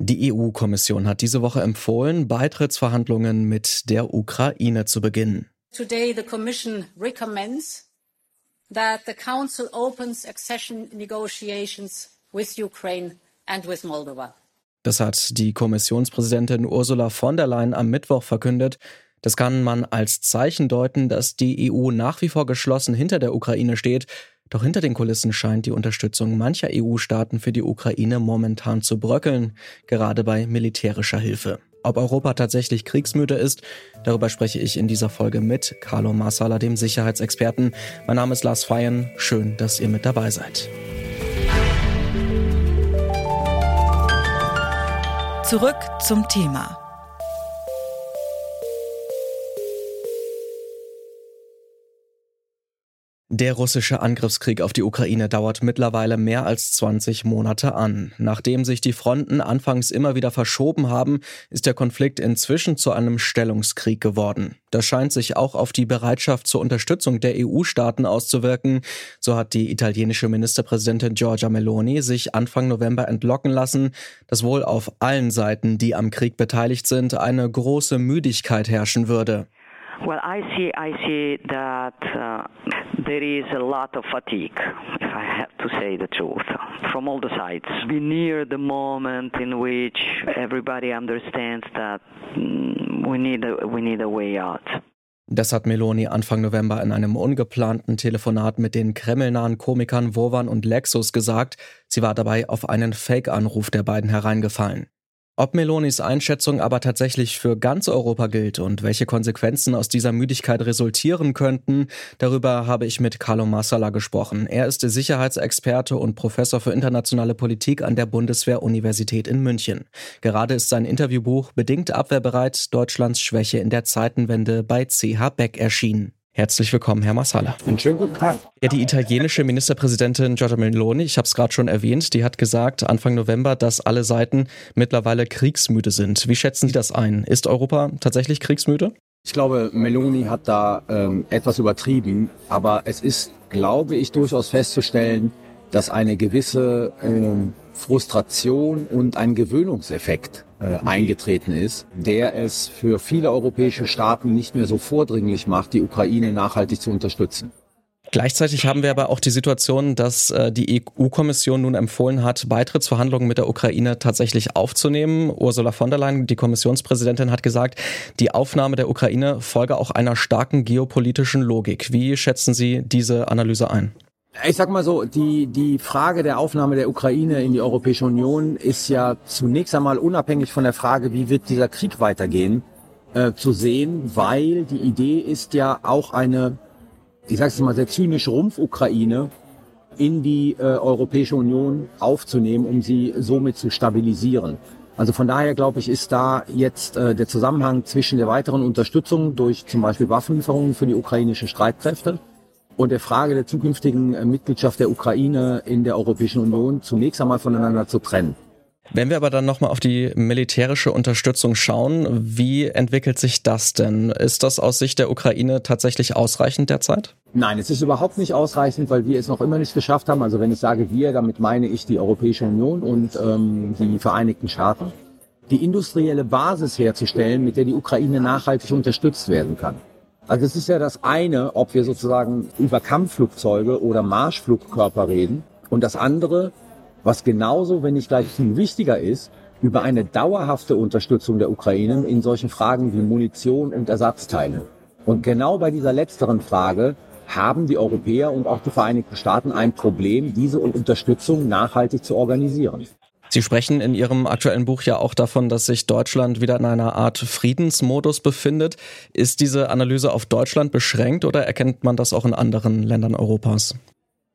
Die EU-Kommission hat diese Woche empfohlen, Beitrittsverhandlungen mit der Ukraine zu beginnen. Today the Commission recommends that the Council opens accession negotiations with Ukraine and with Moldova. Das hat die Kommissionspräsidentin Ursula von der Leyen am Mittwoch verkündet. Das kann man als Zeichen deuten, dass die EU nach wie vor geschlossen hinter der Ukraine steht. Doch hinter den Kulissen scheint die Unterstützung mancher EU-Staaten für die Ukraine momentan zu bröckeln, gerade bei militärischer Hilfe. Ob Europa tatsächlich kriegsmüde ist, darüber spreche ich in dieser Folge mit Carlo Marsala, dem Sicherheitsexperten. Mein Name ist Lars Feyen. Schön, dass ihr mit dabei seid. Zurück zum Thema. Der russische Angriffskrieg auf die Ukraine dauert mittlerweile mehr als 20 Monate an. Nachdem sich die Fronten anfangs immer wieder verschoben haben, ist der Konflikt inzwischen zu einem Stellungskrieg geworden. Das scheint sich auch auf die Bereitschaft zur Unterstützung der EU-Staaten auszuwirken. So hat die italienische Ministerpräsidentin Giorgia Meloni sich Anfang November entlocken lassen, dass wohl auf allen Seiten, die am Krieg beteiligt sind, eine große Müdigkeit herrschen würde. Well, I see, I see that uh, there is a lot of fatigue, if I have to say the truth, from all the sides. We near the moment in which everybody understands that mm, we need a, we need a way out. Das hat Meloni Anfang November in einem ungeplanten Telefonat mit den kremlnahen Komikern Wovan und Lexus gesagt. Sie war dabei auf einen Fake-Anruf der beiden hereingefallen. Ob Melonis Einschätzung aber tatsächlich für ganz Europa gilt und welche Konsequenzen aus dieser Müdigkeit resultieren könnten, darüber habe ich mit Carlo Massala gesprochen. Er ist Sicherheitsexperte und Professor für internationale Politik an der Bundeswehr-Universität in München. Gerade ist sein Interviewbuch Bedingt abwehrbereit Deutschlands Schwäche in der Zeitenwende bei CH Beck erschienen. Herzlich willkommen, Herr Massala. Einen schönen guten Tag. Ja, die italienische Ministerpräsidentin Giorgia Meloni, ich habe es gerade schon erwähnt, die hat gesagt Anfang November, dass alle Seiten mittlerweile kriegsmüde sind. Wie schätzen Sie das ein? Ist Europa tatsächlich kriegsmüde? Ich glaube, Meloni hat da ähm, etwas übertrieben, aber es ist, glaube ich, durchaus festzustellen, dass eine gewisse ähm, Frustration und ein Gewöhnungseffekt äh, eingetreten ist, der es für viele europäische Staaten nicht mehr so vordringlich macht, die Ukraine nachhaltig zu unterstützen. Gleichzeitig haben wir aber auch die Situation, dass äh, die EU-Kommission nun empfohlen hat, Beitrittsverhandlungen mit der Ukraine tatsächlich aufzunehmen. Ursula von der Leyen, die Kommissionspräsidentin, hat gesagt, die Aufnahme der Ukraine folge auch einer starken geopolitischen Logik. Wie schätzen Sie diese Analyse ein? Ich sag mal so, die, die Frage der Aufnahme der Ukraine in die Europäische Union ist ja zunächst einmal unabhängig von der Frage, wie wird dieser Krieg weitergehen, äh, zu sehen, weil die Idee ist ja auch eine, ich sage es mal sehr zynisch, Rumpf-Ukraine in die äh, Europäische Union aufzunehmen, um sie somit zu stabilisieren. Also von daher glaube ich, ist da jetzt äh, der Zusammenhang zwischen der weiteren Unterstützung durch zum Beispiel Waffenlieferungen für die ukrainischen Streitkräfte und der Frage der zukünftigen äh, Mitgliedschaft der Ukraine in der Europäischen Union zunächst einmal voneinander zu trennen. Wenn wir aber dann nochmal auf die militärische Unterstützung schauen, wie entwickelt sich das denn? Ist das aus Sicht der Ukraine tatsächlich ausreichend derzeit? Nein, es ist überhaupt nicht ausreichend, weil wir es noch immer nicht geschafft haben. Also wenn ich sage wir, damit meine ich die Europäische Union und ähm, die Vereinigten Staaten, die industrielle Basis herzustellen, mit der die Ukraine nachhaltig unterstützt werden kann. Also es ist ja das eine, ob wir sozusagen über Kampfflugzeuge oder Marschflugkörper reden. Und das andere, was genauso, wenn nicht gleich viel wichtiger ist, über eine dauerhafte Unterstützung der Ukraine in solchen Fragen wie Munition und Ersatzteile. Und genau bei dieser letzteren Frage haben die Europäer und auch die Vereinigten Staaten ein Problem, diese Unterstützung nachhaltig zu organisieren. Sie sprechen in Ihrem aktuellen Buch ja auch davon, dass sich Deutschland wieder in einer Art Friedensmodus befindet. Ist diese Analyse auf Deutschland beschränkt oder erkennt man das auch in anderen Ländern Europas?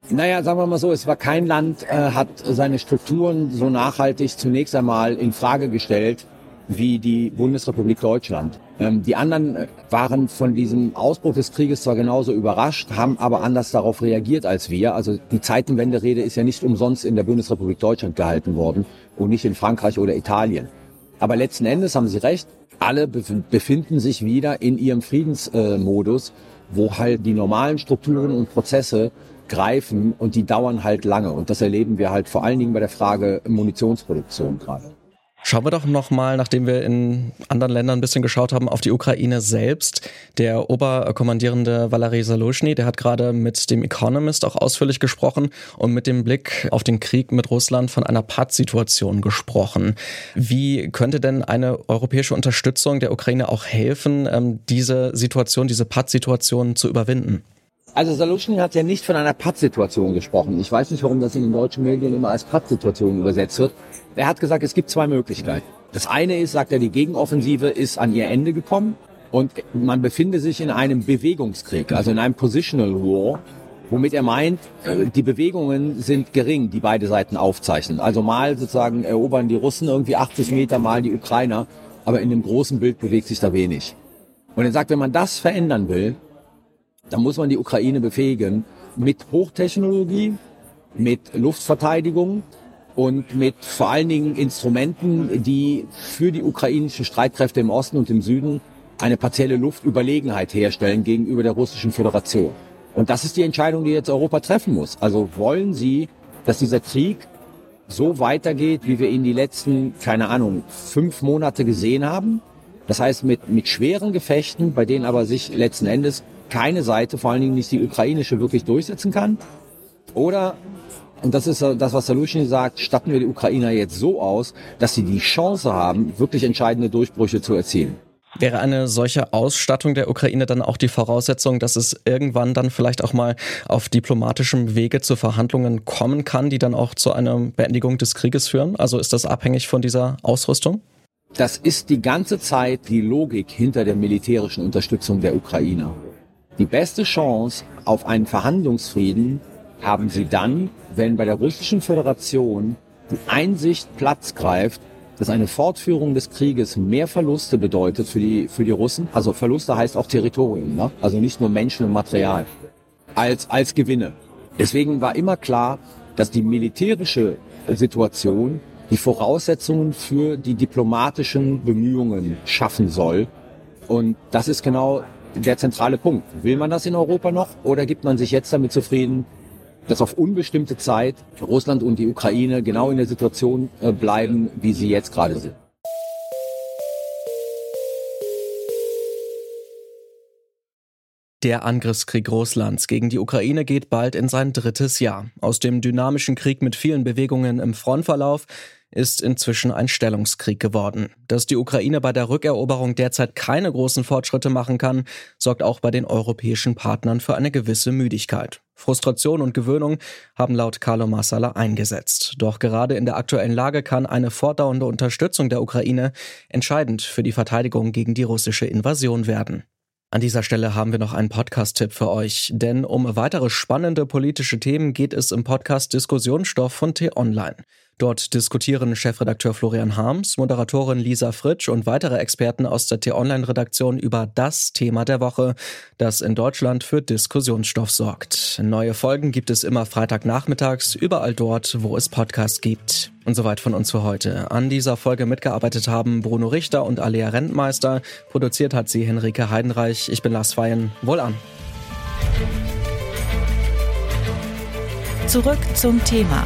Naja, sagen wir mal so, es war kein Land, äh, hat seine Strukturen so nachhaltig zunächst einmal in Frage gestellt wie die Bundesrepublik Deutschland. Ähm, die anderen waren von diesem Ausbruch des Krieges zwar genauso überrascht, haben aber anders darauf reagiert als wir. Also die Zeitenwende-Rede ist ja nicht umsonst in der Bundesrepublik Deutschland gehalten worden und nicht in Frankreich oder Italien. Aber letzten Endes haben Sie recht, alle befinden sich wieder in ihrem Friedensmodus, wo halt die normalen Strukturen und Prozesse greifen und die dauern halt lange. Und das erleben wir halt vor allen Dingen bei der Frage Munitionsproduktion gerade. Schauen wir doch nochmal, nachdem wir in anderen Ländern ein bisschen geschaut haben, auf die Ukraine selbst. Der Oberkommandierende Valery Salushny, der hat gerade mit dem Economist auch ausführlich gesprochen und mit dem Blick auf den Krieg mit Russland von einer Pattsituation gesprochen. Wie könnte denn eine europäische Unterstützung der Ukraine auch helfen, ähm, diese Situation, diese Pattsituation zu überwinden? Also Salushny hat ja nicht von einer Pattsituation gesprochen. Ich weiß nicht, warum das in den deutschen Medien immer als Pattsituation übersetzt wird. Er hat gesagt, es gibt zwei Möglichkeiten. Das eine ist, sagt er, die Gegenoffensive ist an ihr Ende gekommen und man befinde sich in einem Bewegungskrieg, also in einem Positional War, womit er meint, äh, die Bewegungen sind gering, die beide Seiten aufzeichnen. Also mal sozusagen erobern die Russen irgendwie 80 Meter, mal die Ukrainer, aber in dem großen Bild bewegt sich da wenig. Und er sagt, wenn man das verändern will, da muss man die Ukraine befähigen mit Hochtechnologie, mit Luftverteidigung und mit vor allen Dingen Instrumenten, die für die ukrainischen Streitkräfte im Osten und im Süden eine partielle Luftüberlegenheit herstellen gegenüber der russischen Föderation. Und das ist die Entscheidung, die jetzt Europa treffen muss. Also wollen Sie, dass dieser Krieg so weitergeht, wie wir ihn die letzten, keine Ahnung, fünf Monate gesehen haben? Das heißt, mit, mit schweren Gefechten, bei denen aber sich letzten Endes keine Seite, vor allen Dingen nicht die ukrainische, wirklich durchsetzen kann? Oder, und das ist das, was Salushny sagt, statten wir die Ukrainer jetzt so aus, dass sie die Chance haben, wirklich entscheidende Durchbrüche zu erzielen? Wäre eine solche Ausstattung der Ukraine dann auch die Voraussetzung, dass es irgendwann dann vielleicht auch mal auf diplomatischem Wege zu Verhandlungen kommen kann, die dann auch zu einer Beendigung des Krieges führen? Also ist das abhängig von dieser Ausrüstung? Das ist die ganze Zeit die Logik hinter der militärischen Unterstützung der Ukrainer. Die beste Chance auf einen Verhandlungsfrieden haben sie dann, wenn bei der russischen Föderation die Einsicht Platz greift, dass eine Fortführung des Krieges mehr Verluste bedeutet für die, für die Russen. Also Verluste heißt auch Territorium, ne? also nicht nur Menschen und Material, als, als Gewinne. Deswegen war immer klar, dass die militärische Situation die Voraussetzungen für die diplomatischen Bemühungen schaffen soll. Und das ist genau der zentrale Punkt. Will man das in Europa noch oder gibt man sich jetzt damit zufrieden, dass auf unbestimmte Zeit Russland und die Ukraine genau in der Situation äh, bleiben, wie sie jetzt gerade sind? Der Angriffskrieg Russlands gegen die Ukraine geht bald in sein drittes Jahr. Aus dem dynamischen Krieg mit vielen Bewegungen im Frontverlauf ist inzwischen ein Stellungskrieg geworden. Dass die Ukraine bei der Rückeroberung derzeit keine großen Fortschritte machen kann, sorgt auch bei den europäischen Partnern für eine gewisse Müdigkeit. Frustration und Gewöhnung haben laut Carlo Massala eingesetzt. Doch gerade in der aktuellen Lage kann eine fortdauernde Unterstützung der Ukraine entscheidend für die Verteidigung gegen die russische Invasion werden. An dieser Stelle haben wir noch einen Podcast-Tipp für euch, denn um weitere spannende politische Themen geht es im Podcast Diskussionsstoff von T-Online. Dort diskutieren Chefredakteur Florian Harms, Moderatorin Lisa Fritsch und weitere Experten aus der T-Online-Redaktion über das Thema der Woche, das in Deutschland für Diskussionsstoff sorgt. Neue Folgen gibt es immer Freitagnachmittags, überall dort, wo es Podcasts gibt. Und soweit von uns für heute. An dieser Folge mitgearbeitet haben Bruno Richter und Alea Rentmeister. Produziert hat sie Henrike Heidenreich. Ich bin Lars Feyen. Wohl an. Zurück zum Thema